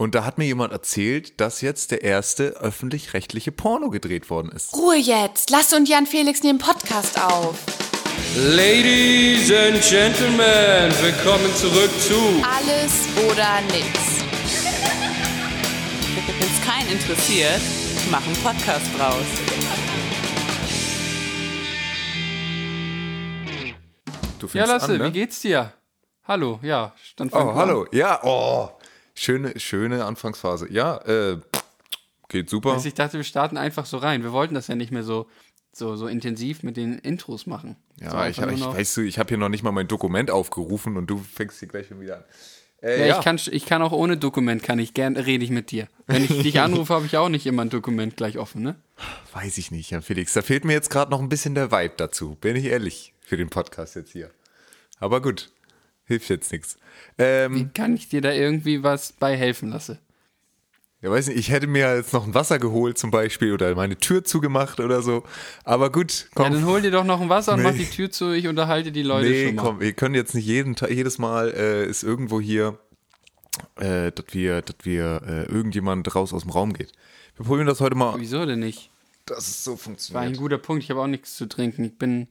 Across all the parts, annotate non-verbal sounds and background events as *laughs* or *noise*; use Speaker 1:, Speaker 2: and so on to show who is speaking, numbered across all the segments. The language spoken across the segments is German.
Speaker 1: Und da hat mir jemand erzählt, dass jetzt der erste öffentlich-rechtliche Porno gedreht worden ist.
Speaker 2: Ruhe jetzt. Lass und Jan Felix nehmen Podcast auf.
Speaker 3: Ladies and Gentlemen, willkommen zurück zu
Speaker 2: Alles oder nix.
Speaker 4: Wenn es keinen interessiert, mach einen Podcast draus.
Speaker 1: Du fängst
Speaker 5: Ja, Lasse,
Speaker 1: an, ne?
Speaker 5: wie geht's dir? Hallo, ja, stand
Speaker 1: Oh, hallo. Ja, oh. Schöne, schöne Anfangsphase. Ja, äh, geht super.
Speaker 5: Also ich dachte, wir starten einfach so rein. Wir wollten das ja nicht mehr so, so, so intensiv mit den Intros machen. So
Speaker 1: Ja, ich,
Speaker 5: nur
Speaker 1: ich
Speaker 5: noch-
Speaker 1: weißt du, ich habe hier noch nicht mal mein Dokument aufgerufen und du fängst hier gleich schon wieder an. Äh,
Speaker 5: ja, Ich, kann, ich kann auch ohne Dokument, kann ich gern, rede ich mit dir. Wenn ich dich *laughs* anrufe, habe ich auch nicht immer ein Dokument gleich offen, ne?
Speaker 1: Weiß ich nicht, Herr Felix. Da fehlt mir jetzt gerade noch ein bisschen der Vibe dazu. Bin ich ehrlich, für den Podcast jetzt hier. Aber gut, hilft jetzt nichts. Ähm,
Speaker 5: Wie kann ich dir da irgendwie was bei helfen lasse?
Speaker 1: ja, weiß nicht, ich hätte mir jetzt noch ein Wasser geholt zum Beispiel oder meine Tür zugemacht oder so. Aber gut, komm.
Speaker 5: Ja, dann hol dir doch noch ein Wasser und
Speaker 1: Nee.
Speaker 5: mach die Tür zu, ich unterhalte die Leute
Speaker 1: nee,
Speaker 5: schon mal.
Speaker 1: komm, wir können jetzt nicht jeden Tag, jedes Mal äh, ist irgendwo hier, äh, dass wir, dass wir äh, irgendjemand raus aus dem Raum geht. Wir probieren das heute mal,
Speaker 5: Wieso denn nicht?
Speaker 1: dass es so
Speaker 5: War ein
Speaker 1: funktioniert.
Speaker 5: guter Punkt. Ich habe auch nichts zu trinken. Ich bin.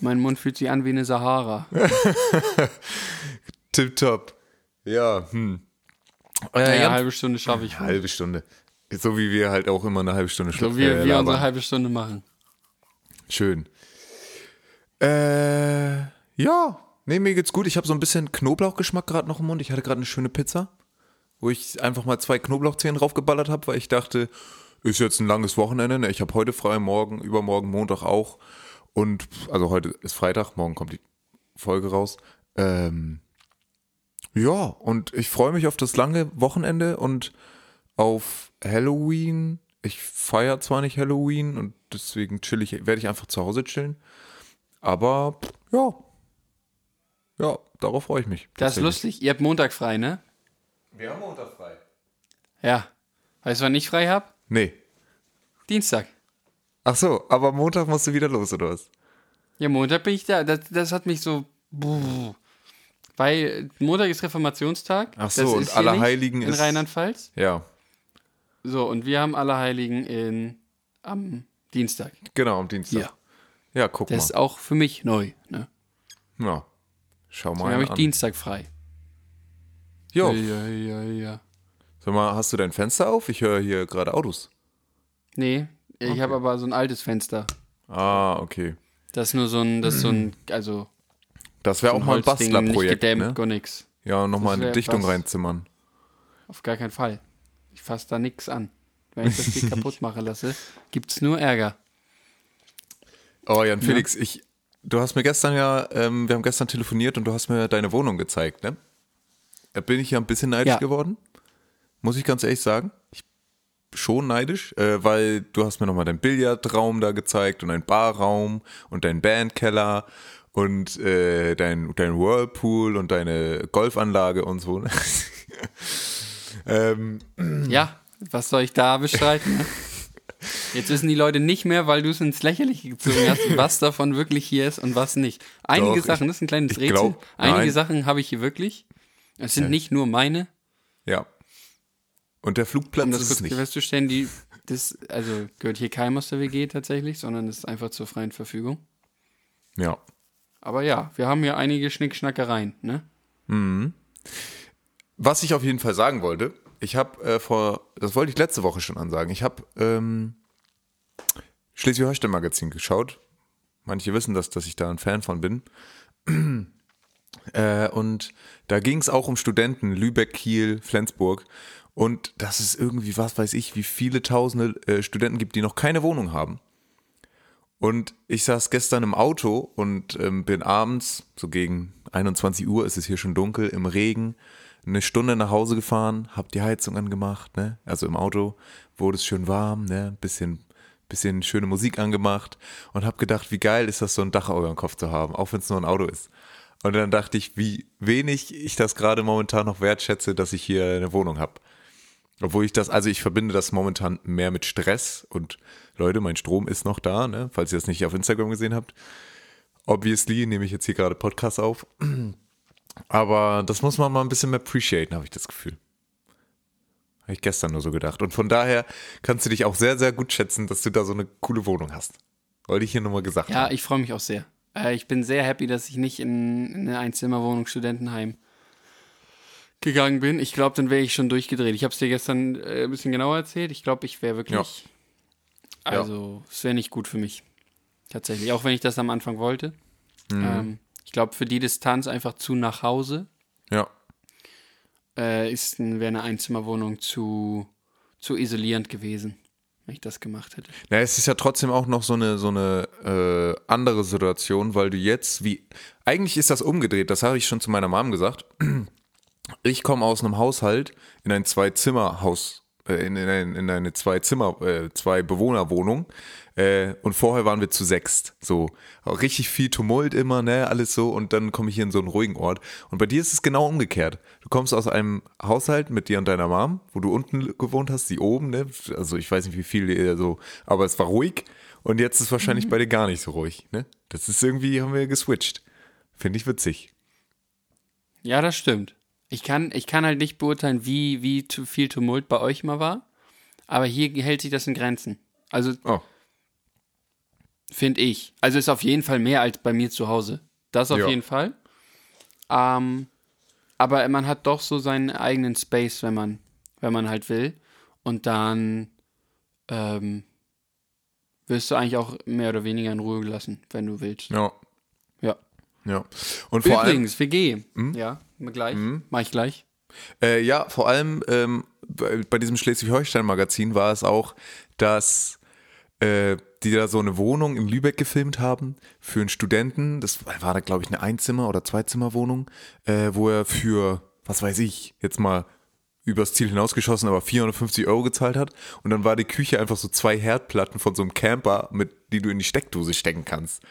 Speaker 5: Mein Mund fühlt sich an wie eine Sahara. *laughs*
Speaker 1: Tipptopp. Ja, hm. Äh,
Speaker 5: Ja,
Speaker 1: Jan-
Speaker 5: halbe Stunde schaffe ich. wohl.
Speaker 1: halbe Stunde. So wie wir halt auch immer eine halbe Stunde
Speaker 5: So
Speaker 1: schla-
Speaker 5: wie
Speaker 1: äh,
Speaker 5: wir unsere halbe Stunde machen.
Speaker 1: Schön. Äh, ja. Nee, mir geht's gut. Ich habe so ein bisschen Knoblauchgeschmack gerade noch im Mund. Ich hatte gerade eine schöne Pizza, wo ich einfach mal zwei Knoblauchzehen draufgeballert habe, weil ich dachte, ist jetzt ein langes Wochenende. Ne? Ich habe heute frei, morgen, übermorgen, Montag auch. Und, also heute ist Freitag, morgen kommt die Folge raus. Ähm, ja, und ich freue mich auf das lange Wochenende und auf Halloween. Ich feiere zwar nicht Halloween und deswegen chill ich, werde ich einfach zu Hause chillen. Aber ja. Ja, darauf freue ich mich.
Speaker 5: Das ist lustig. Ihr habt Montag frei, ne?
Speaker 1: Wir haben Montag frei.
Speaker 5: Ja. Weißt du, wann ich frei hab?
Speaker 1: Nee.
Speaker 5: Dienstag.
Speaker 1: Ach so, aber Montag musst du wieder los, oder was?
Speaker 5: Ja, Montag bin ich da. Das, das hat mich so. Weil Montag ist Reformationstag.
Speaker 1: Ach so,
Speaker 5: das
Speaker 1: und
Speaker 5: ist
Speaker 1: Allerheiligen
Speaker 5: in
Speaker 1: ist-
Speaker 5: Rheinland-Pfalz.
Speaker 1: Ja,
Speaker 5: So, und wir haben Allerheiligen in, am Dienstag.
Speaker 1: genau, am Dienstag.
Speaker 5: Ja.
Speaker 1: Ja, guck
Speaker 5: Das ist
Speaker 1: mal.
Speaker 5: auch für mich neu. Ne?
Speaker 1: Ja. Schau
Speaker 5: Dann
Speaker 1: mal
Speaker 5: habe ich
Speaker 1: an.
Speaker 5: Dienstag frei.
Speaker 1: Jo,
Speaker 5: Ja, ja, ja.
Speaker 1: sag mal, hast du dein Fenster auf? Ich höre hier gerade Autos.
Speaker 5: Nee, ich habe aber so ein altes Fenster.
Speaker 1: Ah, okay.
Speaker 5: Das ist nur so ein, das ist so ein, also
Speaker 1: Das wäre
Speaker 5: so
Speaker 1: auch mal ein
Speaker 5: nicht
Speaker 1: Bastlerprojekt,
Speaker 5: gedämmt,
Speaker 1: ne?
Speaker 5: gar nix.
Speaker 1: Ja, nochmal eine Dichtung
Speaker 5: was.
Speaker 1: reinzimmern.
Speaker 5: Auf gar keinen Fall. Ich fasse da nix an. Wenn ich das hier *laughs* kaputt machen lasse, gibt's nur Ärger.
Speaker 1: Oh, Jan Felix, ich, du hast mir gestern ja, ähm, wir haben gestern telefoniert und du hast mir deine Wohnung gezeigt, ne? Da bin ich ja ein bisschen neidisch
Speaker 5: Ja.
Speaker 1: geworden. Muss ich ganz ehrlich sagen. Ich schon neidisch, äh, weil du hast mir nochmal deinen Billardraum da gezeigt und einen Barraum und deinen Bandkeller und äh, dein, dein Whirlpool und deine Golfanlage und so. ne? *laughs* ähm,
Speaker 5: Ja, was soll ich da bestreiten? ne? Jetzt wissen die Leute nicht mehr, weil du es ins Lächerliche gezogen hast, was davon wirklich hier ist und was nicht. Einige
Speaker 1: Doch, ich-
Speaker 5: Sachen, das ist ein kleines
Speaker 1: ich
Speaker 5: Rätsel.
Speaker 1: glaub,
Speaker 5: Einige. Sachen habe ich hier wirklich. Es sind nicht nur meine,
Speaker 1: ja. Und der Flugplatz
Speaker 5: um das
Speaker 1: ist
Speaker 5: kurz
Speaker 1: nicht.
Speaker 5: festzustellen, die, das, also gehört hier keinem aus der WG tatsächlich, sondern ist einfach zur freien Verfügung.
Speaker 1: Ja.
Speaker 5: Aber ja, wir haben hier einige Schnickschnackereien, ne?
Speaker 1: Was ich auf jeden Fall sagen wollte, ich habe äh, vor, das wollte ich letzte Woche schon ansagen, ich habe ähm, Schleswig-Holstein-Magazin geschaut. Manche wissen das, dass ich da ein Fan von bin. *clears throat* Äh, und da ging es auch um Studenten, Lübeck, Kiel, Flensburg. Und dass es irgendwie, was weiß ich, wie viele tausende äh, Studenten gibt, die noch keine Wohnung haben. Und ich saß gestern im Auto und ähm, bin abends, so gegen 21 Uhr ist es hier schon dunkel, im Regen, eine Stunde nach Hause gefahren, hab die Heizung angemacht, ne? Also im Auto wurde es schön warm, ne? Bisschen, bisschen schöne Musik angemacht und hab gedacht, wie geil ist das, so ein Dach über dem Kopf zu haben, auch wenn es nur ein Auto ist. Und dann dachte ich, wie wenig ich das gerade momentan noch wertschätze, dass ich hier eine Wohnung habe. Obwohl ich das, also ich verbinde das momentan mehr mit Stress und Leute, mein Strom ist noch da, ne? falls ihr das nicht auf Instagram gesehen habt. Obviously nehme ich jetzt hier gerade Podcast auf. Aber das muss man mal ein bisschen mehr appreciaten, habe ich das Gefühl. Habe ich gestern nur so gedacht. Und von daher kannst du dich auch sehr, sehr gut schätzen, dass du da so eine coole Wohnung hast. Wollte ich hier nochmal gesagt
Speaker 5: Ja,
Speaker 1: haben.
Speaker 5: ich freue mich auch sehr. Äh, ich bin sehr happy, dass ich nicht in, in eine Einzimmerwohnung Studentenheim gegangen bin. Ich glaube, dann wäre ich schon durchgedreht. Ich habe es dir gestern äh, ein bisschen genauer erzählt. Ich glaube, ich wäre wirklich.
Speaker 1: Ja.
Speaker 5: Also, es wäre nicht gut für mich. Tatsächlich. Auch wenn ich das am Anfang wollte.
Speaker 1: Mhm.
Speaker 5: Ähm, ich glaube, für die Distanz einfach zu nach Hause
Speaker 1: Ja.
Speaker 5: äh, ist wäre eine Einzimmerwohnung zu, zu isolierend gewesen, wenn ich das gemacht hätte.
Speaker 1: Na, es ist ja trotzdem auch noch so eine, so eine äh, andere Situation, weil du jetzt, wie, eigentlich ist das umgedreht, das habe ich schon zu meiner Mom gesagt. Ich komme aus einem Haushalt in ein Zwei-Zimmer-Haus, äh, in, in, in eine Zwei-Zimmer, äh, Zwei-Bewohner-Wohnung. Äh, und vorher waren wir zu sechst. So, auch richtig viel Tumult immer, ne, alles so. Und dann komme ich hier in so einen ruhigen Ort. Und bei dir ist es genau umgekehrt. Du kommst aus einem Haushalt mit dir und deiner Mom, wo du unten gewohnt hast, die oben, ne? Also ich weiß nicht, wie viel ihr so, aber es war ruhig. Und jetzt ist wahrscheinlich bei dir gar nicht so ruhig, ne? Das ist irgendwie, haben wir geswitcht. Finde ich witzig.
Speaker 5: Ja, das stimmt. Ich kann, ich kann halt nicht beurteilen, wie, wie viel Tumult bei euch mal war. Aber hier hält sich das in Grenzen. Also,
Speaker 1: Oh,
Speaker 5: finde ich. Also ist auf jeden Fall mehr als bei mir zu Hause. Das auf
Speaker 1: Ja.
Speaker 5: jeden Fall. Ähm, aber man hat doch so seinen eigenen Space, wenn man, wenn man halt will. Und dann ähm, wirst du eigentlich auch mehr oder weniger in Ruhe gelassen, wenn du willst.
Speaker 1: ja,
Speaker 5: Ja.
Speaker 1: ja. Und vor allem,
Speaker 5: Übrigens, WG. Ja, gleich. Mach ich gleich.
Speaker 1: Äh, ja, vor allem ähm, bei, bei diesem Schleswig-Holstein-Magazin war es auch, dass äh, die da so eine Wohnung in Lübeck gefilmt haben für einen Studenten. Das war da, glaube ich, eine Einzimmer- oder Zweizimmerwohnung, äh, wo er für, was weiß ich, jetzt mal übers Ziel hinausgeschossen, aber 450 Euro gezahlt hat. Und dann war die Küche einfach so zwei Herdplatten von so einem Camper, mit die du in die Steckdose stecken kannst.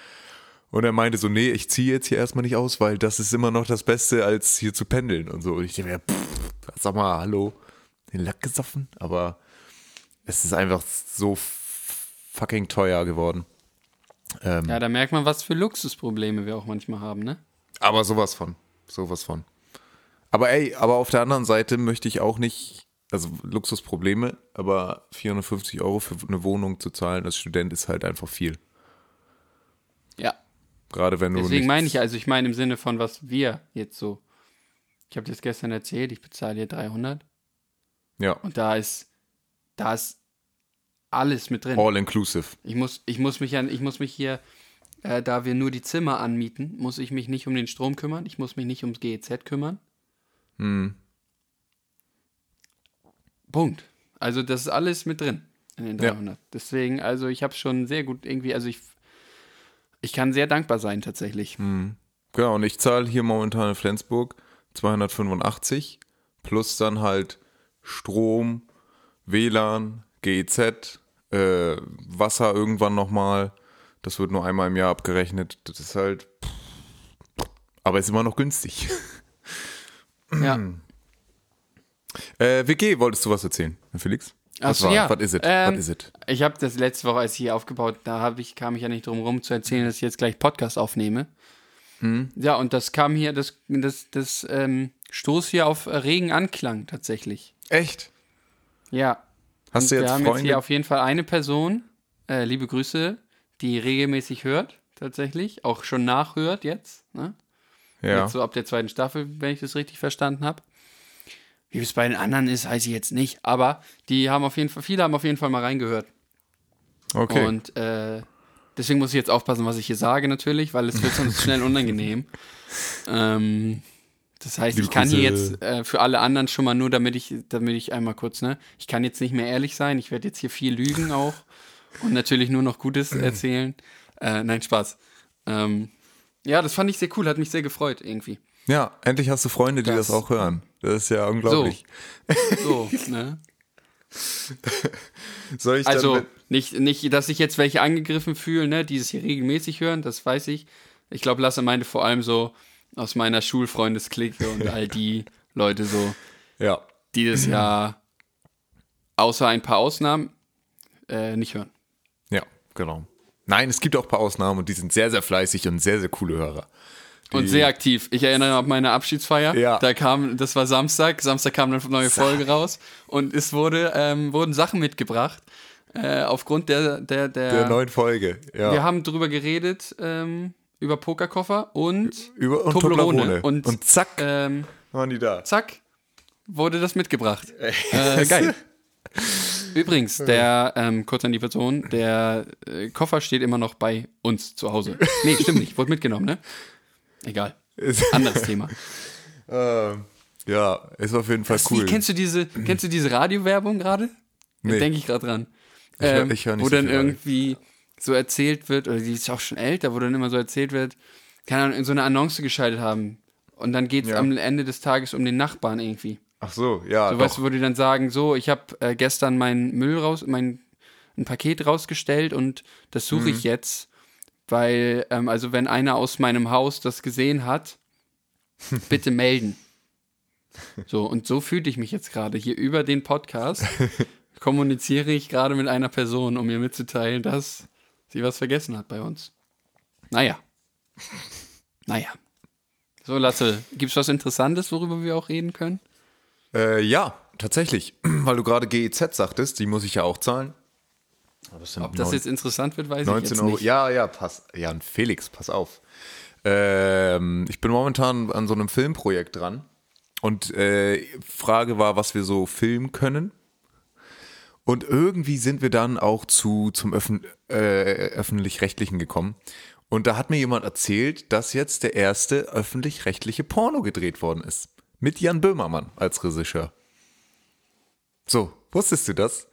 Speaker 1: Und er meinte so, nee, ich ziehe jetzt hier erstmal nicht aus, weil das ist immer noch das Beste, als hier zu pendeln und so. Und ich denke mir, pff, sag mal, hallo, den Lack gesoffen? Aber es ist einfach so fucking teuer geworden. Ähm,
Speaker 5: Ja, da merkt man, was für Luxusprobleme wir auch manchmal haben, ne?
Speaker 1: Aber sowas von, sowas von. Aber ey, aber auf der anderen Seite möchte ich auch nicht, also Luxusprobleme, aber 450 Euro für eine Wohnung zu zahlen als Student ist halt einfach viel.
Speaker 5: Ja.
Speaker 1: Gerade wenn du
Speaker 5: Deswegen meine ich, also ich meine im Sinne von, was wir jetzt so. Ich habe das gestern erzählt, ich bezahle hier 300
Speaker 1: Ja,
Speaker 5: und da ist, da ist alles mit drin.
Speaker 1: all inclusive.
Speaker 5: Ich muss, ich muss mich ja, ich muss mich hier, äh, da wir nur die Zimmer anmieten, muss ich mich nicht um den Strom kümmern, ich muss mich nicht ums GEZ kümmern.
Speaker 1: Hm.
Speaker 5: Punkt. Also das ist alles mit drin in den
Speaker 1: Ja.
Speaker 5: 300. Deswegen, also ich habe schon sehr gut irgendwie, also ich, ich kann sehr dankbar sein tatsächlich.
Speaker 1: Genau, und ich zahle hier momentan in Flensburg 285 plus dann halt Strom, WLAN, GEZ, äh, Wasser irgendwann nochmal. Das wird nur einmal im Jahr abgerechnet. Das ist halt. Aber ist immer noch günstig.
Speaker 5: Ja.
Speaker 1: Äh, WG, wolltest du was erzählen, Felix? Was
Speaker 5: so,
Speaker 1: war?
Speaker 5: ja.
Speaker 1: Was ist es?
Speaker 5: Ähm? Ich habe das letzte Woche, als ich hier aufgebaut, da hab ich, kam ich ja nicht drum rum zu erzählen, dass ich jetzt gleich Podcast aufnehme.
Speaker 1: Hm.
Speaker 5: Ja, und das kam hier, das, das, das ähm, stoß hier auf regen Anklang tatsächlich.
Speaker 1: Echt?
Speaker 5: Ja.
Speaker 1: Hast du jetzt
Speaker 5: wir haben jetzt
Speaker 1: Freunde?
Speaker 5: hier auf jeden Fall eine Person, äh, liebe Grüße, die regelmäßig hört, tatsächlich, auch schon nachhört jetzt, ne?
Speaker 1: ja.
Speaker 5: Jetzt so ab der zweiten Staffel, wenn ich das richtig verstanden habe. Wie es bei den anderen ist, weiß ich jetzt nicht, aber die haben auf jeden Fall, viele haben auf jeden Fall mal reingehört.
Speaker 1: Okay.
Speaker 5: Und äh, deswegen muss ich jetzt aufpassen, was ich hier sage, natürlich, weil es wird sonst schnell unangenehm. *laughs* Ähm, das heißt, ich kann hier jetzt äh, für alle anderen schon mal nur, damit ich, damit ich einmal kurz, ne, ich kann jetzt nicht mehr ehrlich sein. Ich werde jetzt hier viel lügen auch und natürlich nur noch Gutes *laughs* erzählen. Äh, nein, Spaß. Ähm, ja, das fand ich sehr cool, hat mich sehr gefreut irgendwie.
Speaker 1: Ja, endlich hast du Freunde, die das,
Speaker 5: Das-
Speaker 1: auch hören. Das ist ja unglaublich.
Speaker 5: So, *laughs* ne?
Speaker 1: Soll ich
Speaker 5: Also nicht, nicht, dass sich jetzt welche angegriffen fühlen, ne, die es hier regelmäßig hören, das weiß ich. Ich glaube, Lasse meinte vor allem so aus meiner Schulfreundesklicke und all die Leute so,
Speaker 1: ja.
Speaker 5: die das ja außer ein paar Ausnahmen äh, nicht hören.
Speaker 1: Ja, genau. Nein, es gibt auch ein paar Ausnahmen und die sind sehr, sehr fleißig und sehr, sehr coole Hörer. Die,
Speaker 5: Und sehr aktiv. Ich erinnere an meine Abschiedsfeier.
Speaker 1: Ja.
Speaker 5: Da kam, das war Samstag. Samstag kam eine neue Folge raus und es wurde, ähm, wurden Sachen mitgebracht. Äh, aufgrund der, der, der,
Speaker 1: der neuen Folge. Ja.
Speaker 5: Wir haben drüber geredet, ähm, über Pokerkoffer und,
Speaker 1: Über und
Speaker 5: Toblerone.
Speaker 1: Toblerone.
Speaker 5: Und,
Speaker 1: Und zack.
Speaker 5: ähm,
Speaker 1: waren die da.
Speaker 5: zack, wurde das mitgebracht. Äh, *laughs* geil. Übrigens, der, ähm, kurz an die Person, der äh, Koffer steht immer noch bei uns zu Hause. Nee, stimmt nicht, wurde mitgenommen, ne? Egal. Anderes Thema. *laughs*
Speaker 1: Ähm, ja, ist auf jeden Fall
Speaker 5: Wie,
Speaker 1: cool.
Speaker 5: kennst du diese, kennst du diese Radiowerbung gerade?
Speaker 1: Nee.
Speaker 5: Denke ich gerade dran.
Speaker 1: Ich
Speaker 5: Ähm,
Speaker 1: ich nicht
Speaker 5: wo
Speaker 1: so
Speaker 5: dann
Speaker 1: Radio.
Speaker 5: irgendwie so erzählt wird, oder die ist auch schon älter, wo dann immer so erzählt wird, keine Ahnung, in so eine Annonce geschaltet haben. Und dann geht es
Speaker 1: Ja.
Speaker 5: am Ende des Tages um den Nachbarn irgendwie.
Speaker 1: Ach so, ja.
Speaker 5: So
Speaker 1: doch.
Speaker 5: weißt du, wo die dann sagen, so, ich habe äh, gestern meinen Müll raus, mein ein Paket rausgestellt und das suche
Speaker 1: Mhm.
Speaker 5: ich jetzt, weil, ähm, also wenn einer aus meinem Haus das gesehen hat, *laughs* bitte melden. So, und so fühle ich mich jetzt gerade. Hier über den Podcast *laughs* kommuniziere ich gerade mit einer Person, um ihr mitzuteilen, dass sie was vergessen hat bei uns. Naja. Naja. So, Lasse, gibt's was Interessantes, worüber wir auch reden können?
Speaker 1: Äh, ja, tatsächlich. *clears throat* Weil du gerade GEZ sagtest, die muss ich ja auch zahlen. Das
Speaker 5: Ob das jetzt interessant wird, weiß ich
Speaker 1: 19
Speaker 5: jetzt
Speaker 1: Euro.
Speaker 5: nicht.
Speaker 1: Ja, ja, pass. Ja, und Felix, pass auf. Ähm, ich bin momentan an so einem Filmprojekt dran. Und äh, Frage war, was wir so filmen können. Und irgendwie sind wir dann auch zu, zum Öffn äh, öffentlich-rechtlichen gekommen. Und da hat mir jemand erzählt, dass jetzt der erste öffentlich-rechtliche Porno gedreht worden ist. Mit Jan Böhmermann als Regisseur. So, wusstest du das?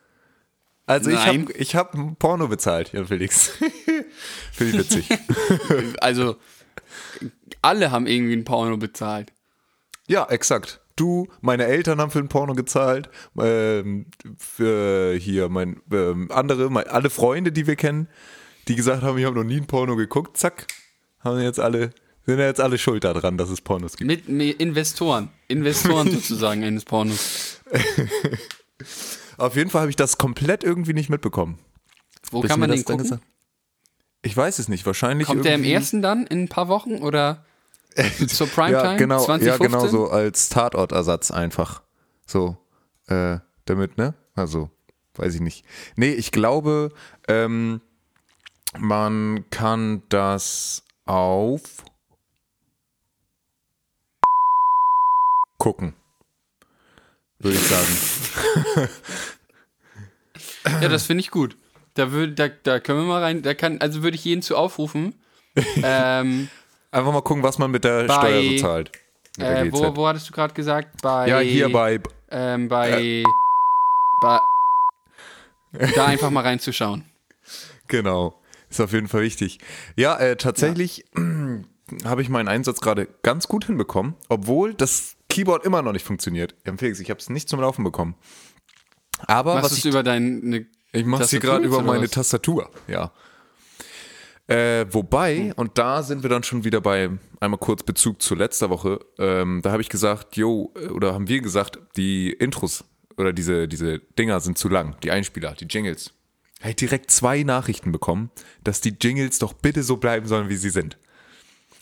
Speaker 1: Also
Speaker 5: Nein.
Speaker 1: ich habe ich hab Porno bezahlt, Jan Felix. *laughs* Finde ich witzig. *laughs*
Speaker 5: Also, alle haben irgendwie ein Porno bezahlt.
Speaker 1: ja, exakt. Du, meine Eltern haben für ein Porno gezahlt, ähm, für hier mein ähm, andere, mein, alle Freunde, die wir kennen, die gesagt haben, ich habe noch nie ein Porno geguckt, zack, haben jetzt alle, sind ja jetzt alle schuld daran, dass es Pornos gibt.
Speaker 5: Mit, mit Investoren. Investoren *laughs* sozusagen eines Pornos.
Speaker 1: Auf jeden Fall habe ich das komplett irgendwie nicht mitbekommen.
Speaker 5: Wo
Speaker 1: Bis
Speaker 5: kann man
Speaker 1: das
Speaker 5: den gucken?
Speaker 1: Ich weiß es nicht, wahrscheinlich
Speaker 5: Kommt der im ersten dann in ein paar Wochen oder *laughs* zur Primetime?
Speaker 1: Ja, genau,
Speaker 5: 2015?
Speaker 1: ja, genau so als Tatortersatz einfach. So, äh, damit, ne? Also, weiß ich nicht. Nee, ich glaube, ähm, man kann das auf gucken. Würde ich sagen. *laughs*
Speaker 5: Ja, das finde ich gut. Da, würd, da, da können wir mal rein. Da kann, also würde ich jeden zu aufrufen. *laughs* ähm,
Speaker 1: Einfach mal gucken, was man mit der
Speaker 5: Bei-
Speaker 1: Steuer so zahlt.
Speaker 5: Äh, wo, wo hattest du gerade gesagt? Bei,
Speaker 1: ja, hier bei.
Speaker 5: Ähm, bei, bei. Da einfach mal reinzuschauen. *laughs*
Speaker 1: Genau. Ist auf jeden Fall wichtig. Ja, äh, tatsächlich *clears throat* habe ich meinen Einsatz gerade ganz gut hinbekommen, obwohl das Keyboard immer noch nicht funktioniert. Ja, Felix, ich habe es nicht zum Laufen bekommen. Aber
Speaker 5: Machst
Speaker 1: was
Speaker 5: es
Speaker 1: ich,
Speaker 5: über deine.
Speaker 1: ich mache hier
Speaker 5: Tastatur
Speaker 1: gerade über meine
Speaker 5: was?
Speaker 1: Tastatur, ja. Äh, wobei,
Speaker 5: Hm.
Speaker 1: und da sind wir dann schon wieder bei einmal kurz Bezug zu letzter Woche, ähm, da habe ich gesagt, jo, äh, oder haben wir gesagt, die Intros oder diese, diese Dinger sind zu lang, die Einspieler, die Jingles. Habe ich direkt zwei Nachrichten bekommen, dass die Jingles doch bitte so bleiben sollen, wie sie sind.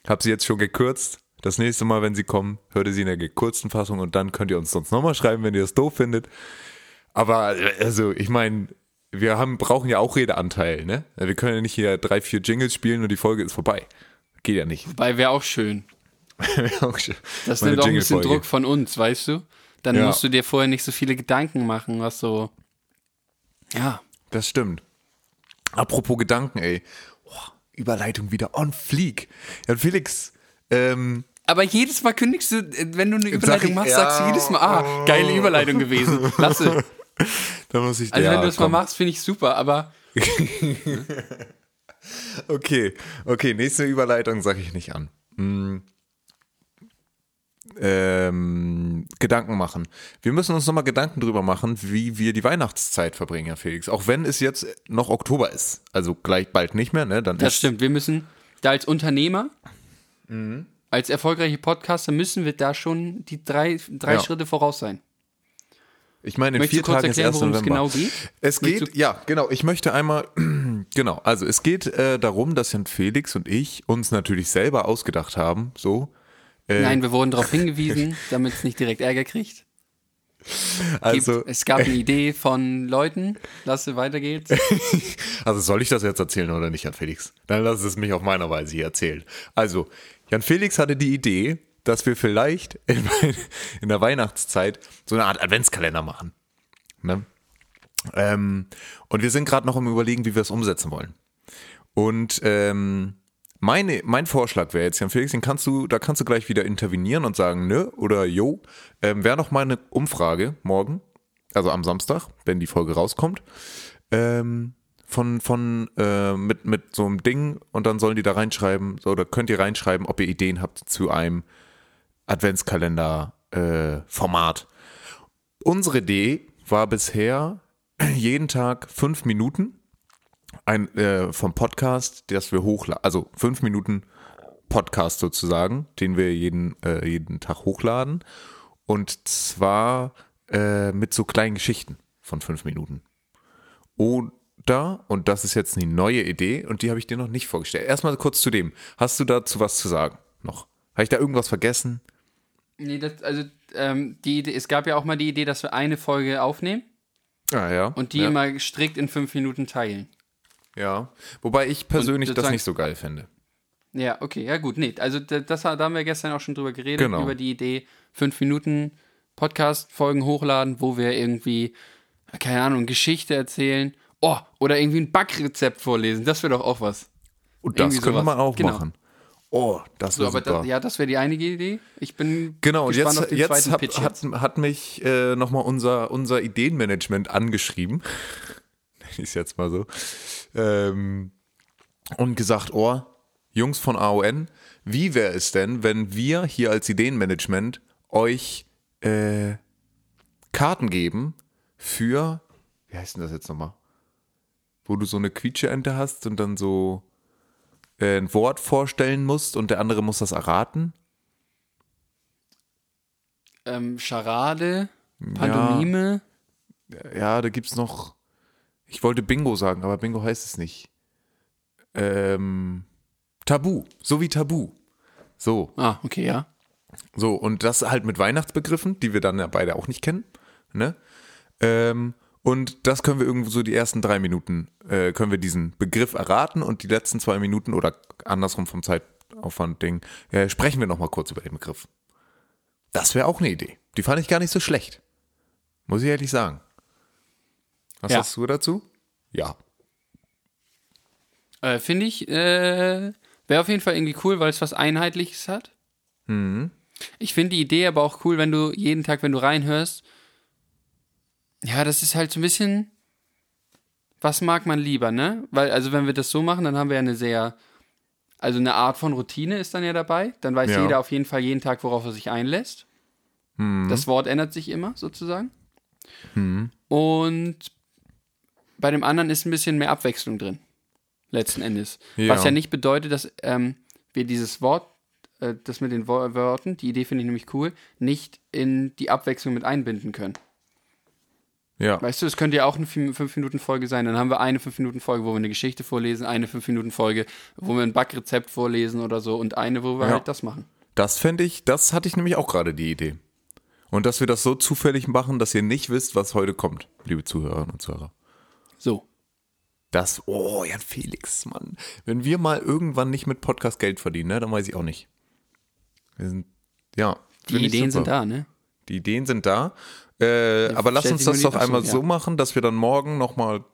Speaker 1: Habe sie jetzt schon gekürzt. Das nächste Mal, wenn sie kommen, hört ihr sie in der gekürzten Fassung und dann könnt ihr uns sonst nochmal schreiben, wenn ihr es doof findet. Aber also, ich meine, wir haben, brauchen ja auch Redeanteil, ne? Wir können ja nicht hier drei, vier Jingles spielen und die Folge ist vorbei. Geht ja nicht.
Speaker 5: Wobei wäre *laughs* auch schön. Das
Speaker 1: Meine
Speaker 5: nimmt auch ein bisschen. Druck von uns, weißt du? Dann
Speaker 1: Ja.
Speaker 5: musst du dir vorher nicht so viele Gedanken machen, was so. Ja.
Speaker 1: Das stimmt. Apropos Gedanken, ey. Oh, Überleitung wieder on fleek. Ja, Felix, ähm,
Speaker 5: Aber jedes Mal kündigst du, äh, wenn du eine Überleitung
Speaker 1: ich-
Speaker 5: machst,
Speaker 1: ja.
Speaker 5: sagst du jedes Mal, ah, geile Überleitung gewesen. Lasse. *laughs*
Speaker 1: da muss ich
Speaker 5: Also
Speaker 1: ja,
Speaker 5: wenn du das
Speaker 1: komm.
Speaker 5: mal machst, finde ich super, aber *laughs*
Speaker 1: Okay, okay, nächste Überleitung sage ich nicht an. Hm. Ähm, Gedanken machen. Wir müssen uns nochmal Gedanken drüber machen, wie wir die Weihnachtszeit verbringen, Herr Felix. Auch wenn es jetzt noch Oktober ist. Also gleich bald nicht mehr, ne? Dann
Speaker 5: das stimmt. Wir müssen da als Unternehmer,
Speaker 1: Mhm.
Speaker 5: Als erfolgreiche Podcaster, müssen wir da schon die drei, drei
Speaker 1: Ja.
Speaker 5: Schritte voraus sein.
Speaker 1: Ich meine, in
Speaker 5: Möchtest
Speaker 1: vier Tagen ist
Speaker 5: erklären,
Speaker 1: 1.
Speaker 5: worum es
Speaker 1: November.
Speaker 5: genau geht?
Speaker 1: Es
Speaker 5: Möchtest
Speaker 1: geht, ja, genau. Ich möchte einmal *clears throat* Genau, also es geht äh, darum, dass Jan Felix und ich uns natürlich selber ausgedacht haben, so. Äh,
Speaker 5: Nein, wir wurden darauf *laughs* hingewiesen, damit es nicht direkt Ärger kriegt. Gibt,
Speaker 1: also,
Speaker 5: es gab eine *laughs* Idee von Leuten. Lasse, weiter geht's. *laughs*
Speaker 1: also soll ich das jetzt erzählen oder nicht, Jan Felix? Dann lass es mich auf meiner Weise hier erzählen. Also, Jan Felix hatte die Idee, dass wir vielleicht *laughs* in, in der Weihnachtszeit so eine Art Adventskalender machen. Ne? Ähm, und wir sind gerade noch im Überlegen, wie wir es umsetzen wollen. Und ähm, meine, mein Vorschlag wäre jetzt, Jan Felix, den kannst du, da kannst du gleich wieder intervenieren und sagen, ne oder jo, ähm, wäre noch mal eine Umfrage morgen, also am Samstag, wenn die Folge rauskommt, ähm, von, von äh, mit, mit so einem Ding und dann sollen die da reinschreiben, so, oder könnt ihr reinschreiben, ob ihr Ideen habt zu einem Adventskalender-Format. Unsere Idee war bisher *clears throat* jeden Tag fünf Minuten ein, äh, vom Podcast, das wir hochladen, also fünf Minuten Podcast sozusagen, den wir jeden, äh, jeden Tag hochladen. Und zwar äh, mit so kleinen Geschichten von fünf Minuten. Oder, und das ist jetzt eine neue Idee und die habe ich dir noch nicht vorgestellt. Erstmal kurz zu dem. Hast du dazu was zu sagen noch? Habe ich da irgendwas vergessen?
Speaker 5: Nee, das, also ähm, die Idee, es gab ja auch mal die Idee, dass wir eine Folge aufnehmen
Speaker 1: Ah, ja.
Speaker 5: und die
Speaker 1: ja.
Speaker 5: immer strikt in fünf Minuten teilen.
Speaker 1: Ja. Wobei ich persönlich das nicht so geil finde.
Speaker 5: Ja, okay, ja gut, nee, also da- das, da haben wir gestern auch schon drüber geredet,
Speaker 1: Genau.
Speaker 5: über die Idee, fünf Minuten Podcast-Folgen hochladen, wo wir irgendwie, keine Ahnung, Geschichte erzählen, oh, oder irgendwie ein Backrezept vorlesen, das wäre doch auch was.
Speaker 1: Und das
Speaker 5: Irgendwie
Speaker 1: können wir
Speaker 5: sowas.
Speaker 1: mal auch
Speaker 5: Genau.
Speaker 1: machen. Oh, das
Speaker 5: So,
Speaker 1: wäre
Speaker 5: aber
Speaker 1: super.
Speaker 5: da, ja, das wäre die einige Idee. Ich bin
Speaker 1: Genau, und
Speaker 5: gespannt
Speaker 1: jetzt,
Speaker 5: auf den
Speaker 1: jetzt
Speaker 5: zweiten
Speaker 1: hat,
Speaker 5: Pitch jetzt.
Speaker 1: hat mich äh, nochmal unser, unser Ideenmanagement angeschrieben. *laughs* Nenn ich jetzt mal so. Ähm, und gesagt, oh, Jungs von AON, wie wäre es denn, wenn wir hier als Ideenmanagement euch äh, Karten geben für, wie heißt denn das jetzt nochmal? Wo du so eine Quietscheente hast und dann so äh, ein Wort vorstellen musst und der andere muss das erraten.
Speaker 5: Ähm, Charade, Pantomime,
Speaker 1: Ja, da gibt's noch. Ich wollte Bingo sagen, aber Bingo heißt es nicht. Ähm, Tabu, so wie Tabu. So,
Speaker 5: ah, okay, ja.
Speaker 1: so, und das halt mit Weihnachtsbegriffen, die wir dann ja beide auch nicht kennen. Ne? Ähm, und das können wir irgendwo so die ersten drei Minuten, äh, können wir diesen Begriff erraten und die letzten zwei Minuten oder andersrum vom Zeitaufwand-Ding, äh, sprechen wir nochmal kurz über den Begriff. Das wäre auch eine Idee. Die fand ich gar nicht so schlecht. Muss ich ehrlich sagen. Was
Speaker 5: Ja.
Speaker 1: hast du dazu? Ja.
Speaker 5: Äh, Finde ich, äh, wäre auf jeden Fall irgendwie cool, weil es was Einheitliches hat.
Speaker 1: Mhm.
Speaker 5: Ich finde die Idee aber auch cool, wenn du jeden Tag, wenn du reinhörst, ja, das ist halt so ein bisschen, was mag man lieber, ne? Weil, also wenn wir das so machen, dann haben wir ja eine sehr, also eine Art von Routine ist dann ja dabei. Dann weiß
Speaker 1: Ja.
Speaker 5: jeder auf jeden Fall jeden Tag, worauf er sich einlässt. Das Wort ändert sich immer, sozusagen. Und bei dem anderen ist ein bisschen mehr Abwechslung drin, letzten Endes.
Speaker 1: Ja.
Speaker 5: Was ja nicht bedeutet, dass ähm, wir dieses Wort, äh, das mit den Wo Worten, die Idee finde ich nämlich cool, nicht in die Abwechslung mit einbinden können.
Speaker 1: Ja.
Speaker 5: Weißt du, es könnte ja auch eine 5-Minuten-Folge sein. Dann haben wir eine 5-Minuten-Folge, wo wir eine Geschichte vorlesen, eine 5-Minuten-Folge, wo wir ein Backrezept vorlesen oder so und eine, wo wir
Speaker 1: Ja.
Speaker 5: halt das machen.
Speaker 1: Das fände ich, das hatte ich nämlich auch gerade die Idee. Und dass wir das so zufällig machen, dass ihr nicht wisst, was heute kommt, liebe Zuhörerinnen und Zuhörer.
Speaker 5: So.
Speaker 1: Das, oh, Jan Felix, Mann. Wenn wir mal irgendwann nicht mit Podcast Geld verdienen, ne, dann weiß ich auch nicht. Wir sind, ja.
Speaker 5: Die Ideen sind da, ne?
Speaker 1: Die Ideen sind da. Äh, aber lass uns das doch
Speaker 5: Person,
Speaker 1: einmal
Speaker 5: ja.
Speaker 1: so machen, dass wir dann morgen nochmal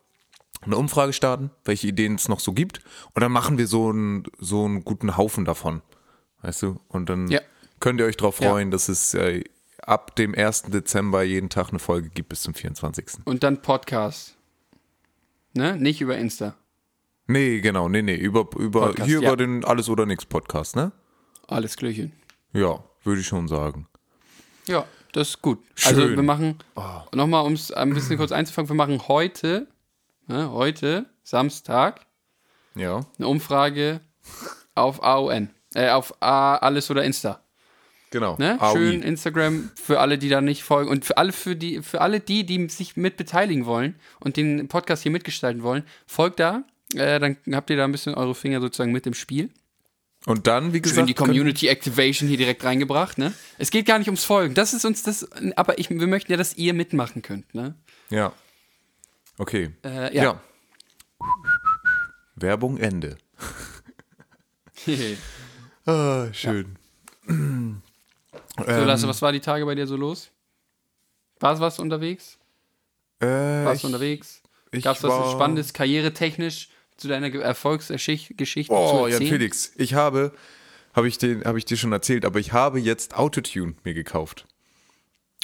Speaker 1: eine Umfrage starten, welche Ideen es noch so gibt. Und dann machen wir so einen, so einen guten Haufen davon. Weißt du? Und dann
Speaker 5: Ja.
Speaker 1: könnt ihr euch darauf freuen, dass es äh, ab dem 1. Dezember jeden Tag eine Folge gibt bis zum 24.
Speaker 5: Und dann Podcast. Ne? Nicht über Insta.
Speaker 1: Nee, genau, nee, nee. Über, über,
Speaker 5: Podcast,
Speaker 1: hier über den Alles oder Nix Podcast, ne?
Speaker 5: Alles Klöchen.
Speaker 1: Ja, würde ich schon sagen.
Speaker 5: Ja, das ist gut. Also
Speaker 1: Schön. Oh.
Speaker 5: wir machen, nochmal um es ein bisschen kurz einzufangen, wir machen heute, ne, heute, Samstag,
Speaker 1: Ja.
Speaker 5: eine Umfrage auf AON. Äh, auf A, alles oder Insta.
Speaker 1: Genau.
Speaker 5: Ne? Schön Instagram für alle, die da nicht folgen und für alle, für die, für alle die, die sich mit beteiligen wollen und den Podcast hier mitgestalten wollen, folgt da äh, dann habt ihr da ein bisschen eure Finger sozusagen mit im Spiel.
Speaker 1: Und dann, wie
Speaker 5: Schön
Speaker 1: gesagt,
Speaker 5: die Community Activation hier direkt reingebracht, ne? Es geht gar nicht ums Folgen. Das ist uns das, aber ich, wir möchten ja, dass ihr mitmachen könnt, ne?
Speaker 1: Ja. Okay.
Speaker 5: Äh,
Speaker 1: ja.
Speaker 5: ja.
Speaker 1: Werbung Ende. *laughs* Ah, schön.
Speaker 5: so, Lasse, was war die Tage bei dir so los? War was unterwegs?
Speaker 1: Äh,
Speaker 5: Warst
Speaker 1: ich,
Speaker 5: du unterwegs?
Speaker 1: ich
Speaker 5: Gab es was
Speaker 1: war-
Speaker 5: Spannendes, karrieretechnisch zu deiner Ge- Erfolgsgeschichte zu
Speaker 1: Oh, Jan
Speaker 5: erzählen?
Speaker 1: Felix, ich habe, habe ich, den- habe ich dir schon erzählt, aber ich habe jetzt Autotune mir gekauft.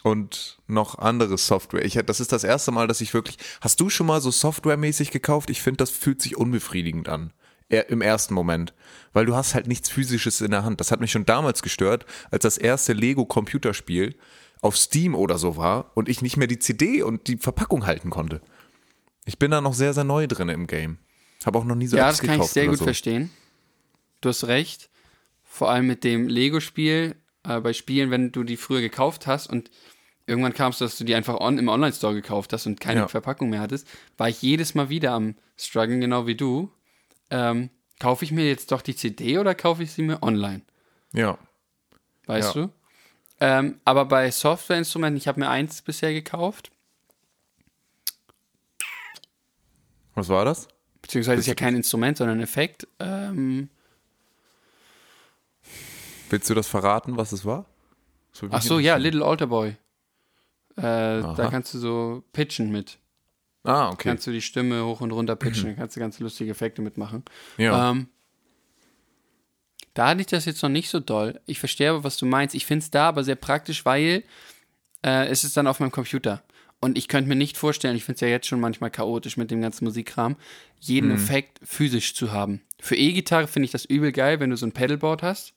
Speaker 1: Und noch andere Software. Ich, das ist das erste Mal, dass ich wirklich. Hast du schon mal so softwaremäßig gekauft? Ich finde, das fühlt sich unbefriedigend an. Im ersten Moment. Weil du hast halt nichts Physisches in der Hand. Das hat mich schon damals gestört, als das erste Lego-Computerspiel auf Steam oder so war und ich nicht mehr die CD und die Verpackung halten konnte. Ich bin da noch sehr, sehr neu drin im Game. Habe auch noch nie so
Speaker 5: Ja,
Speaker 1: Apps
Speaker 5: das kann ich sehr gut
Speaker 1: so.
Speaker 5: verstehen. Du hast recht. Vor allem mit dem Lego-Spiel, äh, bei Spielen, wenn du die früher gekauft hast und irgendwann kamst du, dass du die einfach on, im Online-Store gekauft hast und keine
Speaker 1: Ja.
Speaker 5: Verpackung mehr hattest, war ich jedes Mal wieder am struggeln, genau wie du. Ähm, kaufe ich mir jetzt doch die CD oder kaufe ich sie mir online?
Speaker 1: Ja.
Speaker 5: Weißt
Speaker 1: Ja.
Speaker 5: du? Ähm, aber bei Softwareinstrumenten, ich habe mir eins bisher gekauft,
Speaker 1: Was war das?
Speaker 5: Beziehungsweise ist ja kein Instrument, sondern ein Effekt. Ähm,
Speaker 1: Willst du das verraten, was es war?
Speaker 5: Ach so, ja. Little Alter Boy. Äh, da kannst du so pitchen mit.
Speaker 1: Ah, okay.
Speaker 5: Kannst du die Stimme hoch und runter *clears throat* pitchen, da kannst du ganz lustige Effekte mitmachen.
Speaker 1: Ja.
Speaker 5: Ähm, da hatte ich das jetzt noch nicht so doll. Ich verstehe aber, was du meinst. Ich finde es da aber sehr praktisch, weil äh, es ist dann auf meinem Computer. Und ich könnte mir nicht vorstellen, ich finde es ja jetzt schon manchmal chaotisch mit dem ganzen Musikkram, jeden
Speaker 1: Mhm.
Speaker 5: Effekt physisch zu haben. Für E-Gitarre finde ich das übel geil, wenn du so ein Pedalboard hast,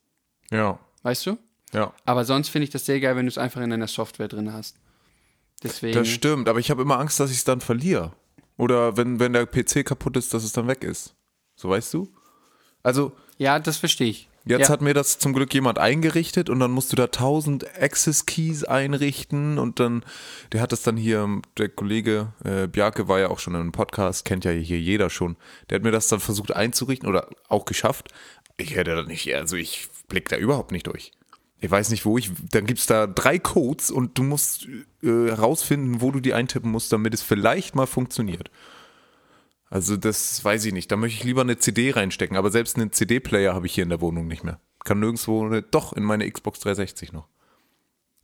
Speaker 1: ja.
Speaker 5: weißt du?
Speaker 1: Ja.
Speaker 5: Aber sonst finde ich das sehr geil, wenn du es einfach in deiner Software drin hast. Deswegen.
Speaker 1: Das stimmt, aber ich habe immer Angst, dass ich es dann verliere. Oder wenn, wenn der PC kaputt ist, dass es dann weg ist. So weißt du? Also,
Speaker 5: ja, das verstehe ich.
Speaker 1: Jetzt
Speaker 5: ja.
Speaker 1: hat mir das zum Glück jemand eingerichtet und dann musst du da 1000 Access Keys einrichten und dann, der hat das dann hier, der Kollege äh, Bjarke war ja auch schon in einem Podcast, kennt ja hier jeder schon. Der hat mir das dann versucht einzurichten oder auch geschafft. Ich hätte da nicht, also ich blick da überhaupt nicht durch. Ich weiß nicht, wo ich, dann gibt's da drei Codes und du musst äh, herausfinden, wo du die eintippen musst, damit es vielleicht mal funktioniert. Also das weiß ich nicht. Da möchte ich lieber eine CD reinstecken. Aber selbst einen CD-Player habe ich hier in der Wohnung nicht mehr. Kann nirgendwo, eine, doch in meine Xbox 360 noch.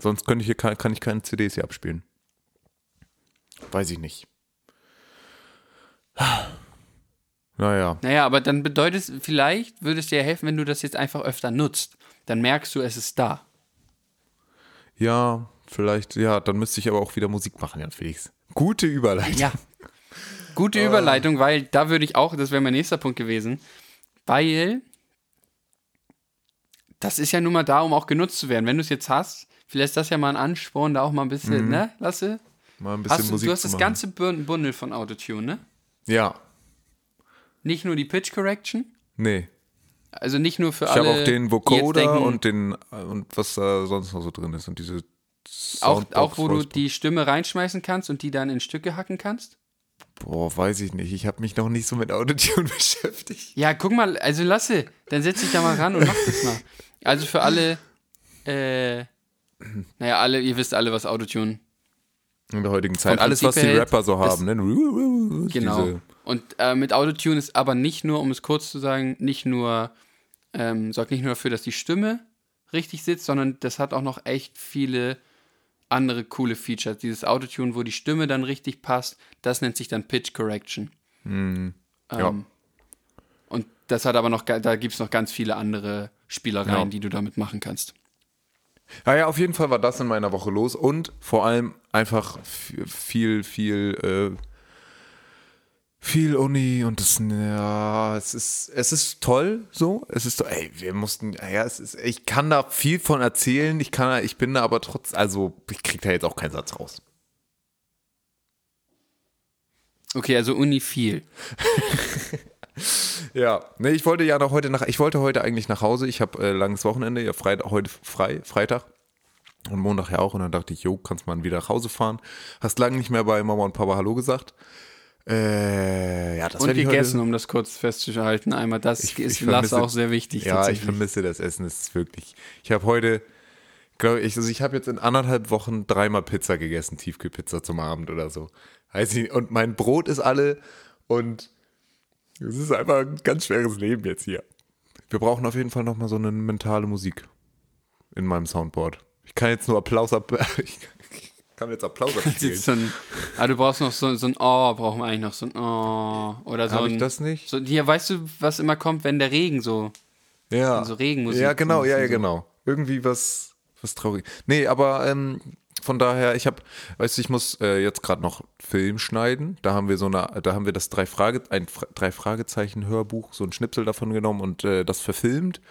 Speaker 1: Sonst könnte ich hier, kann, kann ich keine CDs hier abspielen. Weiß ich nicht. Naja,
Speaker 5: Naja, aber dann bedeutet es, vielleicht würde es dir helfen, wenn du das jetzt einfach öfter nutzt. Dann merkst du, es ist da.
Speaker 1: ja, vielleicht, ja, dann müsste ich aber auch wieder Musik machen, Jan Felix. Gute Überleitung.
Speaker 5: Ja. Gute Überleitung, weil da würde ich auch, das wäre mein nächster Punkt gewesen, weil das ist ja nun mal da, um auch genutzt zu werden. Wenn du es jetzt hast, vielleicht ist das ja mal ein Ansporn, da auch mal ein bisschen, ne, Lasse?
Speaker 1: Mal ein bisschen
Speaker 5: Hast du,
Speaker 1: Musik
Speaker 5: du hast das ganze Bun- Bundle von Autotune, ne?
Speaker 1: Ja,
Speaker 5: Nicht nur die Pitch Correction,
Speaker 1: nee.
Speaker 5: also nicht nur für
Speaker 1: Ich
Speaker 5: alle.
Speaker 1: habe auch den Vocoder
Speaker 5: denken,
Speaker 1: und den, und was da sonst noch so drin ist. Und diese
Speaker 5: auch,
Speaker 1: Soundbox,
Speaker 5: auch wo du
Speaker 1: Voicebox.
Speaker 5: die Stimme reinschmeißen kannst und die dann in Stücke hacken kannst.
Speaker 1: Boah, weiß ich nicht. Ich habe mich noch nicht so mit Autotune *laughs* beschäftigt.
Speaker 5: Ja, guck mal, also lasse, dann setz dich da mal ran und mach das mal. Also für alle, äh, naja, alle, ihr wisst alle, was Autotune,
Speaker 1: In der heutigen Zeit. Alles, was die Rapper so haben. Ne?
Speaker 5: genau. Und äh, mit Autotune ist aber nicht nur, um es kurz zu sagen, nicht nur, ähm, sorgt nicht nur dafür, dass die Stimme richtig sitzt, sondern das hat auch noch echt viele andere coole Features. Dieses Autotune, wo die Stimme dann richtig passt, das nennt sich dann Pitch Correction.
Speaker 1: Hm, ja.
Speaker 5: Ähm, Und das hat aber noch, da gibt es noch ganz viele andere Spielereien,
Speaker 1: Ja.
Speaker 5: die du damit machen kannst.
Speaker 1: Naja, auf jeden Fall war das in meiner Woche los und vor allem einfach viel, viel, äh, viel Uni und das, ja, es ist, es ist toll so. Es ist, ey, wir mussten, ja, es ist, ich kann da viel von erzählen, ich kann, ich bin da aber trotz, also ich krieg da jetzt auch keinen Satz raus.
Speaker 5: Okay, also Uni viel. *laughs*
Speaker 1: Ja, nee, ich wollte ja noch heute nach, ich wollte heute eigentlich nach Hause. Ich habe äh, langes Wochenende, ja Freitag, heute frei, Freitag und Montag ja auch. Und dann dachte ich, jo, kannst mal wieder nach Hause fahren. Hast lange nicht mehr bei Mama und Papa Hallo gesagt. Äh, ja, das
Speaker 5: Und gegessen, um das kurz festzuhalten. Einmal, das
Speaker 1: Ich-
Speaker 5: ist
Speaker 1: ich vermisse-
Speaker 5: auch sehr wichtig.
Speaker 1: ja, ich vermisse das Essen, es ist wirklich. Ich habe heute, glaube ich, also ich habe jetzt in anderthalb Wochen dreimal Pizza gegessen, Tiefkühlpizza zum Abend oder so. Und mein Brot ist alle und es ist einfach ein ganz schweres Leben jetzt hier. Wir brauchen auf jeden Fall nochmal so eine mentale Musik in meinem Soundboard. Ich kann jetzt nur Applaus ab. *laughs* Ich kann jetzt Applaus *laughs* abspielen.
Speaker 5: Jetzt so ein, ah, du brauchst noch so, so ein Oh, brauchen wir eigentlich noch so ein Oh. Oder so
Speaker 1: Habe
Speaker 5: ein.
Speaker 1: ich das nicht?
Speaker 5: So, hier, weißt du, was immer kommt, wenn der Regen so.
Speaker 1: Ja.
Speaker 5: so Regenmusik
Speaker 1: Ja, genau, ja, ja,
Speaker 5: so.
Speaker 1: genau. Irgendwie was, was traurig. Nee, aber ähm, von daher, ich habe, weißt du, ich muss äh, jetzt gerade noch Film schneiden. Da haben wir so eine, da haben wir das drei Frage, ein Fra drei Fragezeichen Hörbuch, so ein Schnipsel davon genommen und äh, das verfilmt.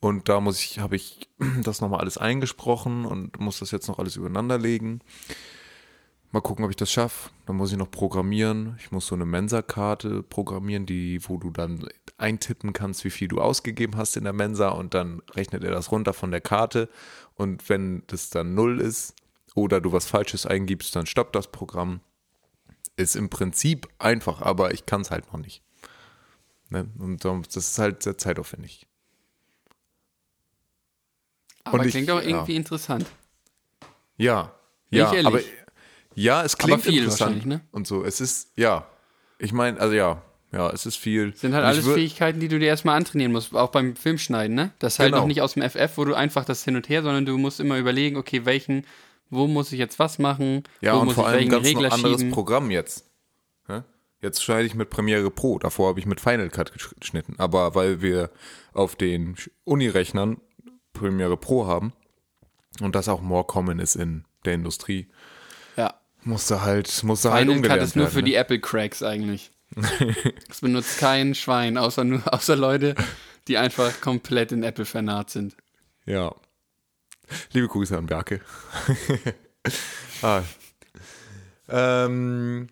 Speaker 1: Und da muss ich, habe ich *clears throat* das nochmal alles eingesprochen und muss das jetzt noch alles übereinander legen. Mal gucken, ob ich das schaffe. Dann muss ich noch programmieren. Ich muss so eine Mensa-Karte programmieren, die, wo du dann eintippen kannst, wie viel du ausgegeben hast in der Mensa und dann rechnet er das runter von der Karte. Und wenn das dann null ist oder du was Falsches eingibst, dann stoppt das Programm. Ist im Prinzip einfach, aber ich kann es halt noch nicht. Ne? Und darum- das ist halt sehr zeitaufwendig.
Speaker 5: Aber
Speaker 1: Und ich-
Speaker 5: klingt auch
Speaker 1: ja.
Speaker 5: irgendwie interessant.
Speaker 1: Ja,
Speaker 5: Bin
Speaker 1: ja,
Speaker 5: ich ehrlich.
Speaker 1: aber ja, es klingt
Speaker 5: viel
Speaker 1: interessant
Speaker 5: ne?
Speaker 1: und so. Es ist ja, ich meine, also ja, ja, es ist viel.
Speaker 5: Sind halt
Speaker 1: Und ich
Speaker 5: alles Fähigkeiten, die du dir erstmal antrainieren musst, auch beim Filmschneiden, ne? Das ist halt
Speaker 1: Genau.
Speaker 5: noch nicht aus dem FF, wo du einfach das hin und her, sondern du musst immer überlegen, okay, welchen, wo muss ich jetzt was machen,
Speaker 1: Ja,
Speaker 5: wo
Speaker 1: und
Speaker 5: muss
Speaker 1: vor
Speaker 5: ich
Speaker 1: allem ganz
Speaker 5: Regler
Speaker 1: noch anderes
Speaker 5: schieben.
Speaker 1: Programm jetzt. Ja? Jetzt schneide ich mit Premiere Pro. Davor habe ich mit Final Cut gesch- geschnitten. Aber weil wir auf den Uni-Rechnern Premiere Pro haben und das auch more common ist in der Industrie,
Speaker 5: Ja.
Speaker 1: musste halt, musste halt
Speaker 5: Final Cut
Speaker 1: umgelernt
Speaker 5: ist nur
Speaker 1: werden,
Speaker 5: für
Speaker 1: ne?
Speaker 5: die Apple Cracks eigentlich. *laughs* Das benutzt kein Schwein, außer nur, außer Leute, die einfach komplett in Apple vernarrt sind.
Speaker 1: Ja. Liebe Grüße an Berke. ah. ähm,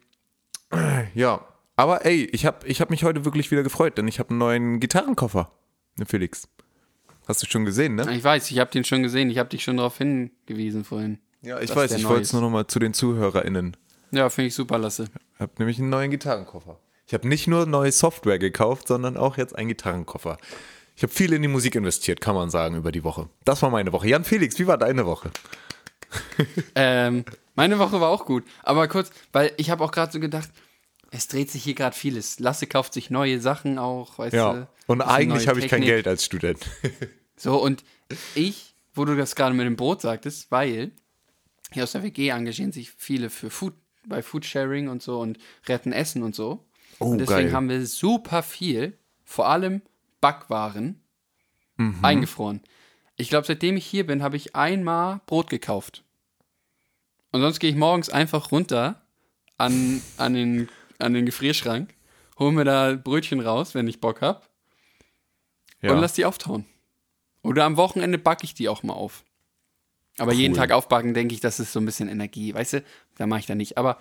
Speaker 1: ja, aber ey, ich habe ich hab mich heute wirklich wieder gefreut, denn ich habe einen neuen Gitarrenkoffer, ne Felix. Hast du schon gesehen, ne?
Speaker 5: Ich weiß, ich habe den schon gesehen, ich habe dich schon darauf hingewiesen vorhin.
Speaker 1: Ja, ich weiß, ich wollte es nur noch mal zu den ZuhörerInnen.
Speaker 5: Ja, finde ich super, Lasse.
Speaker 1: Ich habe nämlich einen neuen Gitarrenkoffer. Ich habe nicht nur neue Software gekauft, sondern auch jetzt einen Gitarrenkoffer. Ich habe viel in die Musik investiert, kann man sagen, über die Woche. Das war meine Woche. Jan Felix, wie war deine Woche? *laughs*
Speaker 5: Ähm, meine Woche war auch gut. Aber kurz, weil ich habe auch gerade so gedacht, es dreht sich hier gerade vieles. Lasse kauft sich neue Sachen auch, weißt
Speaker 1: Ja.
Speaker 5: du.
Speaker 1: Und eigentlich habe ich kein. Geld als Student. *laughs*
Speaker 5: So, und ich, wo du das gerade mit dem Brot sagtest, weil hier aus der WG engagieren sich viele für Food, bei Foodsharing und so und retten Essen und so.
Speaker 1: Oh,
Speaker 5: und deswegen
Speaker 1: geil.
Speaker 5: haben wir super viel, vor allem Backwaren,
Speaker 1: Mhm.
Speaker 5: eingefroren. Ich glaube, seitdem ich hier bin, habe ich einmal Brot gekauft. Und sonst gehe ich morgens einfach runter an, an, den, an den Gefrierschrank, hole mir da Brötchen raus, wenn ich Bock habe,
Speaker 1: Ja.
Speaker 5: und lass die auftauen. Oder am Wochenende backe ich die auch mal auf. Aber jeden
Speaker 1: Cool.
Speaker 5: Tag aufbacken, denke ich, das ist so ein bisschen Energie, weißt du? Da mache ich da nicht. Aber,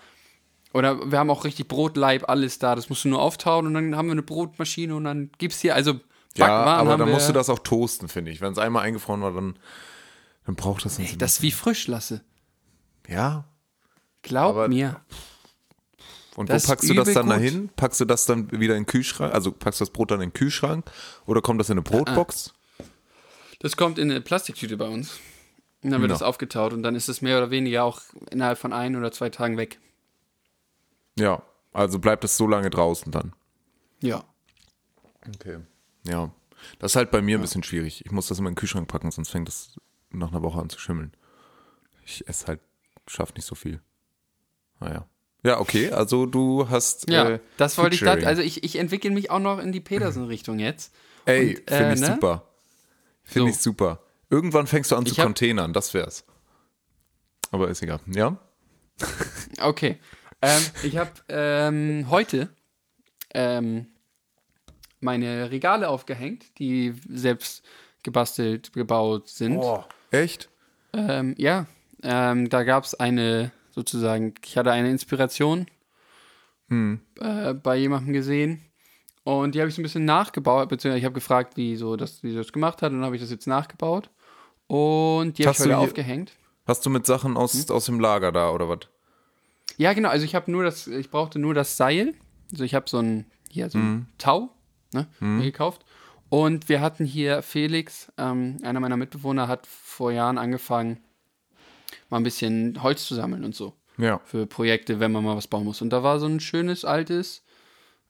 Speaker 5: oder wir haben auch richtig Brotleib, alles da. Das musst du nur auftauen und dann haben wir eine Brotmaschine und dann gibt's hier, also
Speaker 1: ja, aber dann musst du das auch toasten, finde ich. Wenn es einmal eingefroren war, dann, dann braucht das nicht.
Speaker 5: Das ist wie frisch lasse.
Speaker 1: ja.
Speaker 5: Glaub
Speaker 1: Aber-
Speaker 5: mir.
Speaker 1: Und
Speaker 5: Das
Speaker 1: wo packst du das dann
Speaker 5: gut.
Speaker 1: dahin? Packst du das dann wieder in den Kühlschrank? Also packst du das Brot dann in den Kühlschrank? Oder kommt das in eine
Speaker 5: Ah,
Speaker 1: Brotbox?
Speaker 5: Das kommt in eine Plastiktüte bei uns. Und dann wird
Speaker 1: Ja.
Speaker 5: das aufgetaut und dann ist es mehr oder weniger auch innerhalb von ein oder zwei Tagen weg.
Speaker 1: Ja. Also bleibt es so lange draußen dann.
Speaker 5: Ja.
Speaker 1: Okay. Ja. Das ist halt bei mir ein bisschen schwierig. Ich muss das immer in den Kühlschrank packen, sonst fängt das nach einer Woche an zu schimmeln. Ich esse halt, schaff nicht so viel. Naja. Ja, okay, also du hast.
Speaker 5: Ja,
Speaker 1: äh,
Speaker 5: das wollte ich, das, also ich, ich entwickle mich auch noch in die Peterson-Richtung jetzt.
Speaker 1: Ey, finde
Speaker 5: äh,
Speaker 1: ich
Speaker 5: ne?
Speaker 1: super. Finde
Speaker 5: So.
Speaker 1: ich super. Irgendwann fängst du an zu
Speaker 5: Ich
Speaker 1: containern, das wär's. Aber ist egal. Ja? *laughs*
Speaker 5: Okay. Ähm, ich habe ähm, heute ähm, meine Regale aufgehängt, die selbst gebastelt, gebaut sind.
Speaker 1: Echt?
Speaker 5: Ähm, ja, ähm, da gab es eine, sozusagen, ich hatte eine Inspiration äh, bei jemandem gesehen und die habe ich so ein bisschen nachgebaut, beziehungsweise ich habe gefragt, wie, so das, wie sie das gemacht hat und dann habe ich das jetzt nachgebaut und die habe ich heute aufgehängt.
Speaker 1: Hast du mit Sachen aus,
Speaker 5: Hm?
Speaker 1: aus dem Lager da oder was?
Speaker 5: Ja, genau. Also ich habe nur das, ich brauchte nur das Seil. Also ich habe so ein, hier so ein Tau ne, mir gekauft. Und wir hatten hier Felix, ähm, einer meiner Mitbewohner, hat vor Jahren angefangen, mal ein bisschen Holz zu sammeln und so.
Speaker 1: Ja.
Speaker 5: Für Projekte, wenn man mal was bauen muss. Und da war so ein schönes altes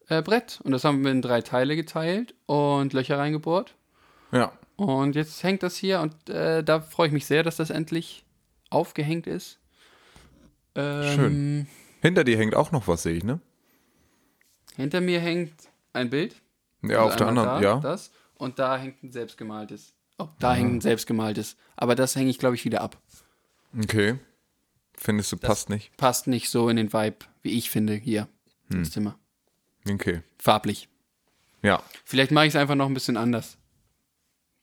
Speaker 5: äh, Brett. Und das haben wir in drei Teile geteilt und Löcher reingebohrt.
Speaker 1: Ja.
Speaker 5: Und jetzt hängt das hier und äh, da freue ich mich sehr, dass das endlich aufgehängt ist. Ähm,
Speaker 1: Schön. Hinter dir hängt auch noch was, sehe ich, ne?
Speaker 5: Hinter mir hängt ein Bild.
Speaker 1: Ja,
Speaker 5: Also
Speaker 1: auf der anderen,
Speaker 5: da,
Speaker 1: ja.
Speaker 5: Das. Und da hängt ein selbstgemaltes. Oh, da hängt ein selbstgemaltes. Aber das hänge ich, glaube ich, wieder ab.
Speaker 1: Okay. Findest du, passt nicht?
Speaker 5: Passt nicht so in den Vibe, wie ich finde, hier
Speaker 1: Hm.
Speaker 5: ins Zimmer.
Speaker 1: Okay.
Speaker 5: Farblich.
Speaker 1: Ja.
Speaker 5: Vielleicht mache ich es einfach noch ein bisschen anders.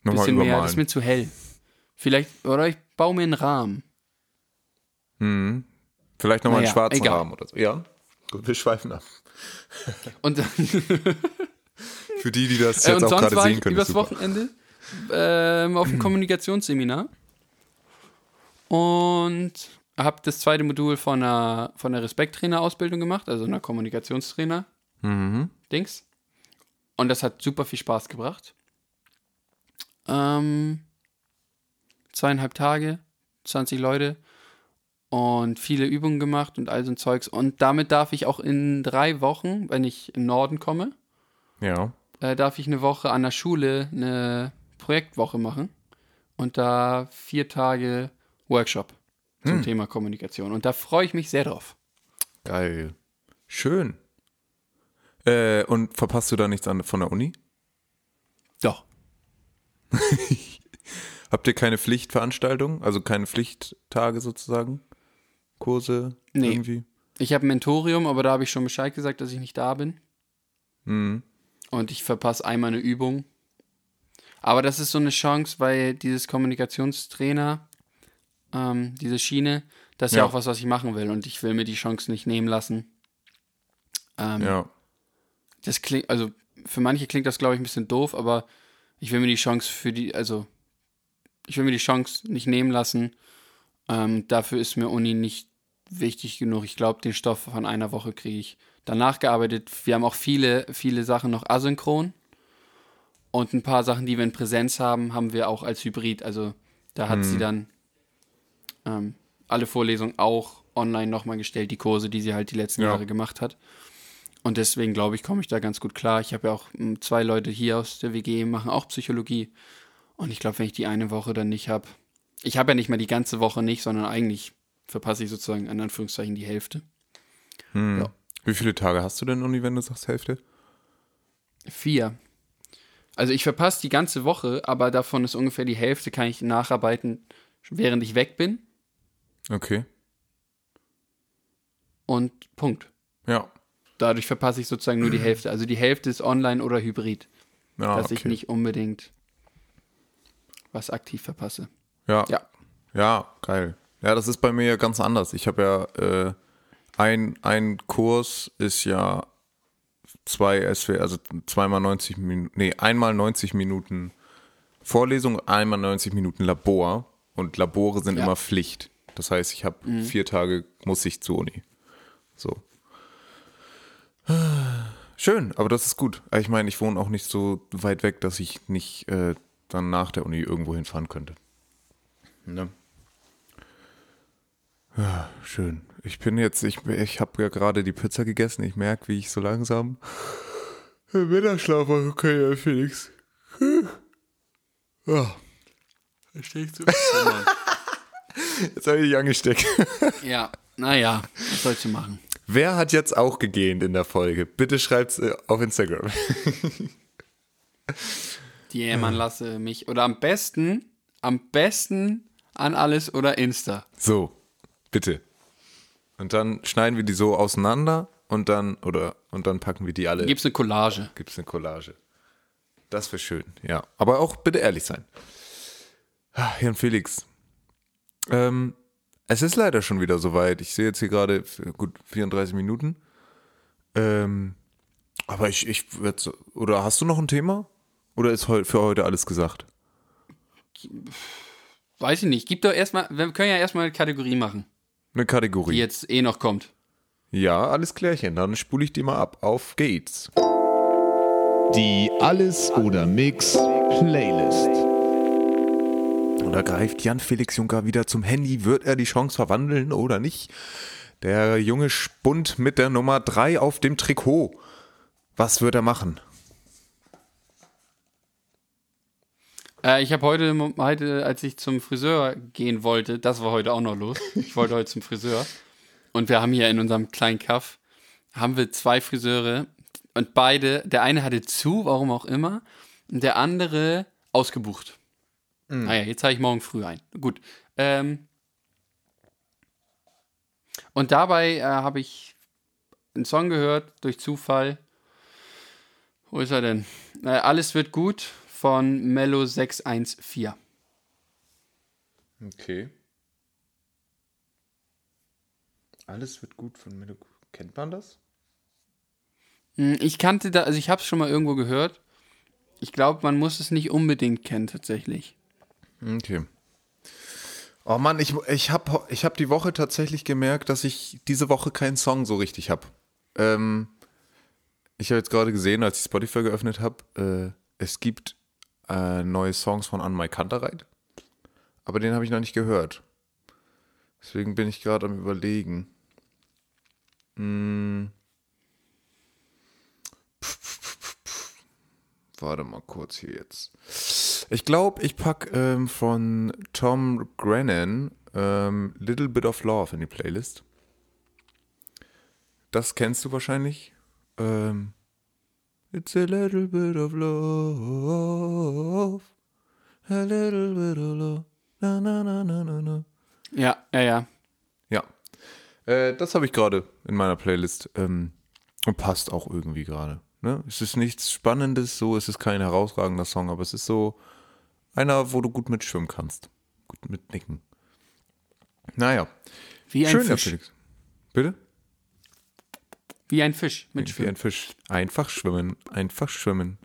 Speaker 1: Nochmal
Speaker 5: bisschen mehr. Das
Speaker 1: übermalen.
Speaker 5: ist mir zu hell. Vielleicht, oder ich baue mir einen Rahmen.
Speaker 1: Vielleicht nochmal einen
Speaker 5: Naja,
Speaker 1: schwarzen
Speaker 5: egal.
Speaker 1: Rahmen oder so. Ja. Gut, wir schweifen ab. *laughs*
Speaker 5: Und, *laughs*
Speaker 1: Für die, die das
Speaker 5: äh,
Speaker 1: jetzt
Speaker 5: und
Speaker 1: auch
Speaker 5: sonst
Speaker 1: gerade
Speaker 5: war
Speaker 1: sehen
Speaker 5: ich
Speaker 1: können.
Speaker 5: übers
Speaker 1: super.
Speaker 5: Wochenende ähm, auf einem *clears throat* Kommunikationsseminar und habe das zweite Modul von einer, von einer Respekttrainer-Ausbildung gemacht, also einer Kommunikationstrainer-Dings. Und das hat super viel Spaß gebracht. Ähm, zweieinhalb Tage, 20 Leute und viele Übungen gemacht und all so ein Zeugs. Und damit darf ich auch in drei Wochen, wenn ich im Norden komme,
Speaker 1: Ja.
Speaker 5: äh, darf ich eine Woche an der Schule eine Projektwoche machen und da vier Tage Workshop zum Thema Kommunikation. Und da freue ich mich sehr drauf.
Speaker 1: Geil. Schön. Äh, und verpasst du da nichts an, von der Uni?
Speaker 5: Doch. *laughs*
Speaker 1: Habt ihr keine Pflichtveranstaltungen? Also keine Pflichttage sozusagen? Kurse?
Speaker 5: Nee.
Speaker 1: Irgendwie?
Speaker 5: Ich habe ein Mentorium, aber da habe ich schon Bescheid gesagt, dass ich nicht da bin.
Speaker 1: Mhm.
Speaker 5: Und ich verpasse einmal eine Übung. Aber das ist so eine Chance, weil dieses Kommunikationstrainer, ähm, diese Schiene, das ist ja.
Speaker 1: Ja.
Speaker 5: auch was, was ich machen will. Und ich will mir die Chance nicht nehmen lassen. Ähm,
Speaker 1: Ja.
Speaker 5: Das klingt, also für manche klingt das, glaube ich, ein bisschen doof, aber ich will mir die Chance für die, also ich will mir die Chance nicht nehmen lassen. Ähm, dafür ist mir Uni nicht wichtig genug. Ich glaube, den Stoff von einer Woche kriege ich. Danach gearbeitet. Wir haben auch viele, viele Sachen noch asynchron. Und ein paar Sachen, die wir in Präsenz haben, haben wir auch als Hybrid. Also da hat sie dann ähm, alle Vorlesungen auch online nochmal gestellt, die Kurse, die sie halt die letzten
Speaker 1: Ja.
Speaker 5: Jahre gemacht hat. Und deswegen glaube ich, komme ich da ganz gut klar. Ich habe ja auch m, zwei Leute hier aus der WG, machen auch Psychologie. Und ich glaube, wenn ich die eine Woche dann nicht habe, ich habe ja nicht mal die ganze Woche nicht, sondern eigentlich verpasse ich sozusagen in Anführungszeichen die Hälfte.
Speaker 1: Hm. Wie viele Tage hast du denn Uni, wenn du sagst Hälfte?
Speaker 5: Vier. Also ich verpasse die ganze Woche, aber davon ist ungefähr die Hälfte, kann ich nacharbeiten, während ich weg bin.
Speaker 1: Okay.
Speaker 5: Und Punkt.
Speaker 1: Ja.
Speaker 5: Dadurch verpasse ich sozusagen nur die Hälfte. Also die Hälfte ist online oder hybrid,
Speaker 1: ja
Speaker 5: dass
Speaker 1: okay.
Speaker 5: ich nicht unbedingt was aktiv verpasse.
Speaker 1: Ja.
Speaker 5: Ja.
Speaker 1: Ja, geil. Ja, das ist bei mir ja ganz anders. Ich habe ja äh, ein, ein Kurs ist ja zwei SW, also zweimal 90 Minuten, nee, einmal 90 Minuten Vorlesung, einmal 90 Minuten Labor und Labore sind
Speaker 5: Ja.
Speaker 1: immer Pflicht. Das heißt, ich habe vier Tage muss ich zur Uni. So. Schön, aber das ist gut. Ich meine, ich wohne auch nicht so weit weg, dass ich nicht äh, dann nach der Uni irgendwo hinfahren könnte. Ne? Ja, schön. Ich bin jetzt, ich, ich habe ja gerade die Pizza gegessen. Ich merke, wie ich so langsam Mittagsschlaf machen kann, ja, Felix. Ja.
Speaker 5: Verstehst du? *laughs*
Speaker 1: Jetzt habe ich dich angesteckt.
Speaker 5: ja, naja, was sollst du machen?
Speaker 1: Wer hat jetzt auch gegähnt in der Folge? Bitte schreibt's äh, auf Instagram. *laughs*
Speaker 5: Die Ehemann lasse mich. Oder am besten, am besten an alles oder Insta.
Speaker 1: So, bitte. Und dann schneiden wir die so auseinander und dann, oder, und dann packen wir die alle.
Speaker 5: Gibt's eine Collage.
Speaker 1: Gibt's eine Collage. Das wäre schön, ja. Aber auch bitte ehrlich sein. Ah, Jan Felix. Ähm, es ist leider schon wieder soweit. Ich sehe jetzt hier gerade gut 34 Minuten. Ähm, aber ich, ich würde so, oder hast du noch ein Thema? Oder ist für heute alles gesagt?
Speaker 5: Weiß ich nicht. Gib doch erstmal, wir können ja erstmal eine Kategorie machen,
Speaker 1: Eine Kategorie.
Speaker 5: die jetzt eh noch kommt.
Speaker 1: Ja, alles klärchen. Dann spule ich die mal ab. Auf geht's.
Speaker 6: Die Alles oder Mix Playlist.
Speaker 1: Und da greift Jan Felix Juncker wieder zum Handy. Wird er die Chance verwandeln oder nicht? Der junge Spund mit der Nummer 3 auf dem Trikot. Was wird er machen?
Speaker 5: Äh, ich habe heute, heute, als ich zum Friseur gehen wollte, das war heute auch noch los. Ich wollte heute zum Friseur. Und wir haben hier in unserem kleinen Kaff, haben wir zwei Friseure und beide, der eine hatte zu, warum auch immer, und der andere ausgebucht. Naja, jetzt habe ich morgen früh ein. Gut. Ähm, und dabei äh, habe ich einen Song gehört, durch Zufall. Wo ist er denn? Äh, Alles wird gut von Mello 614.
Speaker 1: Okay. Alles wird gut von mir. Kennt man das?
Speaker 5: Hm, Ich kannte da, also ich habe es schon mal irgendwo gehört. Ich glaube, man muss es nicht unbedingt kennen tatsächlich.
Speaker 1: Okay. Oh Mann, ich, ich habe ich hab die Woche tatsächlich gemerkt, dass ich diese Woche keinen Song so richtig habe. Ähm, ich habe jetzt gerade gesehen, als ich Spotify geöffnet habe, äh, es gibt äh, neue Songs von Anmai Kantereit. Aber den habe ich noch nicht gehört. Deswegen bin ich gerade am überlegen. Hm. Warte mal kurz hier jetzt. Ich glaube, ich pack ähm, von Tom Grennan ähm, Little Bit of Love in die Playlist. Das kennst du wahrscheinlich. Ähm, It's a little bit of love. A little bit of love. Na, na, na, na, na, na.
Speaker 5: Ja, ja, ja.
Speaker 1: Ja. Äh, das habe ich gerade in meiner Playlist. Ähm, und passt auch irgendwie gerade. Ne? Es ist nichts Spannendes, so es ist kein herausragender Song, aber es ist so einer, wo du gut mitschwimmen kannst. Gut mitnicken. Naja.
Speaker 5: Wie ein
Speaker 1: Schön, Herr
Speaker 5: Fisch.
Speaker 1: Felix. Bitte?
Speaker 5: Wie ein Fisch mit
Speaker 1: Wie
Speaker 5: Schwimmen.
Speaker 1: ein Fisch. Einfach schwimmen. Einfach schwimmen.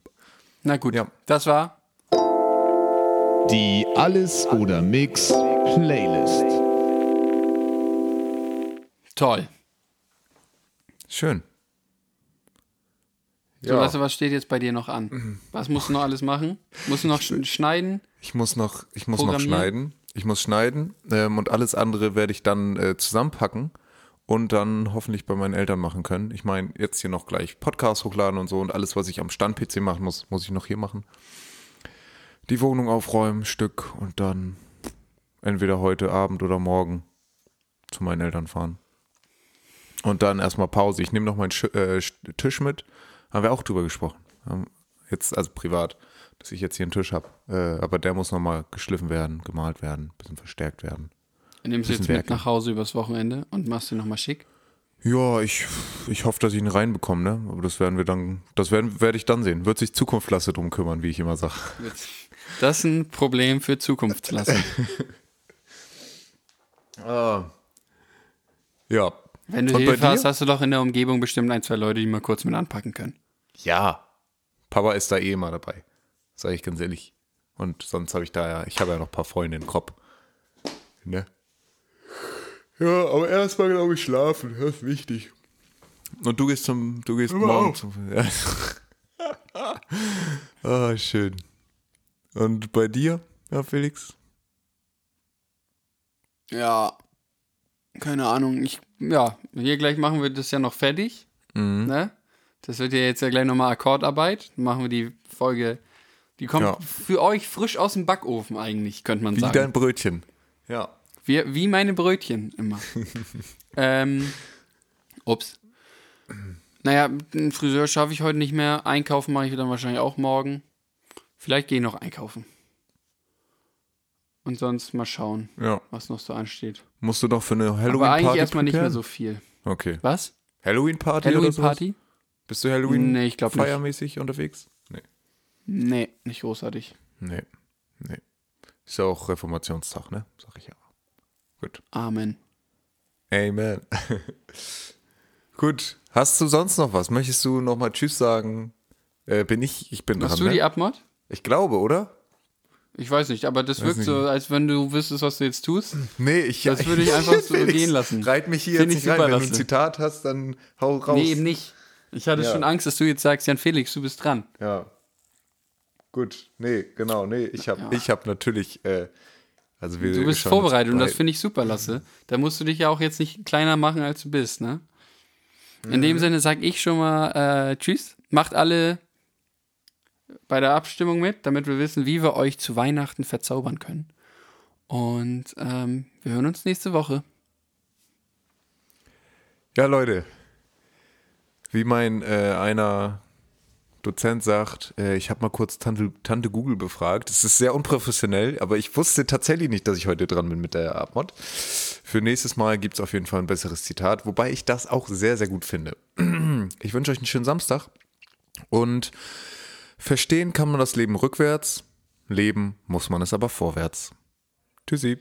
Speaker 5: Na gut,
Speaker 1: Ja.
Speaker 5: das war
Speaker 6: Die Alles oder Mix Playlist.
Speaker 5: toll.
Speaker 1: Schön.
Speaker 5: So, Lasse, was steht jetzt bei dir noch an? Was musst du noch alles machen? Musst du noch sch schneiden?
Speaker 1: Ich muss noch, ich muss noch schneiden. Ich muss schneiden ähm, und alles andere werde ich dann äh, zusammenpacken und dann hoffentlich bei meinen Eltern machen können. Ich meine, jetzt hier noch gleich Podcast hochladen und so und alles, was ich am Stand-PC machen muss, muss ich noch hier machen. Die Wohnung aufräumen, Stück und dann entweder heute Abend oder morgen zu meinen Eltern fahren. Und dann erstmal Pause. Ich nehme noch meinen Sch äh, Sch- Tisch mit. Haben wir auch drüber gesprochen. Haben Jetzt, also privat, dass ich jetzt hier einen Tisch habe. Äh, aber der muss nochmal geschliffen werden, gemalt werden, bisschen verstärkt werden.
Speaker 5: Nimmst du jetzt mit
Speaker 1: werkeln.
Speaker 5: nach Hause übers Wochenende und machst ihn nochmal schick?
Speaker 1: Ja, ich, ich hoffe, dass ich ihn reinbekomme, ne? Aber das werden wir dann, das werden, werde ich dann sehen. Wird sich Zukunftslasse drum kümmern, wie ich immer sage.
Speaker 5: Das ist ein Problem für Zukunftslassen. *laughs*
Speaker 1: Ja.
Speaker 5: Wenn du
Speaker 1: Und
Speaker 5: Hilfe hast, hast du doch in der Umgebung bestimmt ein, zwei Leute, die mal kurz mit anpacken können.
Speaker 1: Ja. Papa ist da eh immer dabei. Sag ich ganz ehrlich. Und sonst habe ich da ja, ich habe ja noch ein paar Freunde in Krop. Ne? Ja, aber erstmal glaube ich schlafen, das ist wichtig. Und du gehst zum, du gehst morgen zum. Ja. *laughs* ah, schön. Und bei dir, ja, Felix?
Speaker 5: Ja, keine Ahnung. Ich, ja, hier gleich machen wir das ja noch fertig. Ne? Das wird ja jetzt ja gleich nochmal Akkordarbeit. Dann machen wir die Folge, die kommt
Speaker 1: Ja.
Speaker 5: für euch frisch aus dem Backofen eigentlich, könnte man
Speaker 1: Wie
Speaker 5: sagen.
Speaker 1: dein Brötchen. Ja.
Speaker 5: Wie, wie meine Brötchen immer. *laughs* ähm, ups. Naja, einen Friseur schaffe ich heute nicht mehr. Einkaufen mache ich dann wahrscheinlich auch morgen. Vielleicht gehe ich noch einkaufen. Und sonst mal schauen,
Speaker 1: Ja.
Speaker 5: was noch so ansteht.
Speaker 1: Musst du doch für eine
Speaker 5: Aber
Speaker 1: Halloween-Party
Speaker 5: eigentlich erstmal nicht mehr so viel.
Speaker 1: Okay.
Speaker 5: Was?
Speaker 1: Halloween-Party?
Speaker 5: Halloween-Party?
Speaker 1: Bist du Halloween
Speaker 5: Nee, ich glaub nicht.
Speaker 1: feiermäßig unterwegs? Nee.
Speaker 5: Nee, nicht großartig.
Speaker 1: Nee. Nee. Ist ja auch Reformationstag, ne? Sag ich ja. Gut.
Speaker 5: Amen.
Speaker 1: Amen. *laughs* Gut. Hast du sonst noch was? Möchtest du noch mal Tschüss sagen? Äh, bin ich? Ich bin
Speaker 5: Machst
Speaker 1: dran,
Speaker 5: du die
Speaker 1: ne?
Speaker 5: Abmod?
Speaker 1: Ich glaube, oder?
Speaker 5: Ich weiß nicht, aber das
Speaker 1: Weiß
Speaker 5: wirkt
Speaker 1: nicht.
Speaker 5: so, als wenn du wüsstest, was du jetzt tust.
Speaker 1: Nee, ich
Speaker 5: Das würde ich *laughs* einfach so gehen lassen.
Speaker 1: Reit mich hier
Speaker 5: Find
Speaker 1: jetzt
Speaker 5: ich
Speaker 1: nicht rein. Wenn du ein. Zitat hast, dann hau raus.
Speaker 5: Nee, eben nicht. Ich hatte
Speaker 1: Ja.
Speaker 5: schon Angst, dass du jetzt sagst, Jan Felix, du bist dran.
Speaker 1: Ja. Gut, nee, genau, nee, ich habe ich hab natürlich, äh, also wir
Speaker 5: Du bist vorbereitet und das finde ich super, Lasse. Da musst du dich ja auch jetzt nicht kleiner machen, als du bist, ne? In dem Sinne sag ich schon mal äh, Tschüss. Macht alle bei der Abstimmung mit, damit wir wissen, wie wir euch zu Weihnachten verzaubern können. Und ähm, wir hören uns nächste Woche.
Speaker 1: Ja, Leute, wie mein äh, einer Dozent sagt, äh, ich habe mal kurz Tante, Tante Google befragt. Es ist sehr unprofessionell, aber ich wusste tatsächlich nicht, dass ich heute dran bin mit der Abmod. Für nächstes Mal gibt es auf jeden Fall ein besseres Zitat, wobei ich das auch sehr, sehr gut finde. *clears throat* Ich wünsche euch einen schönen Samstag und verstehen kann man das Leben rückwärts, leben muss man es aber vorwärts. Tschüssi.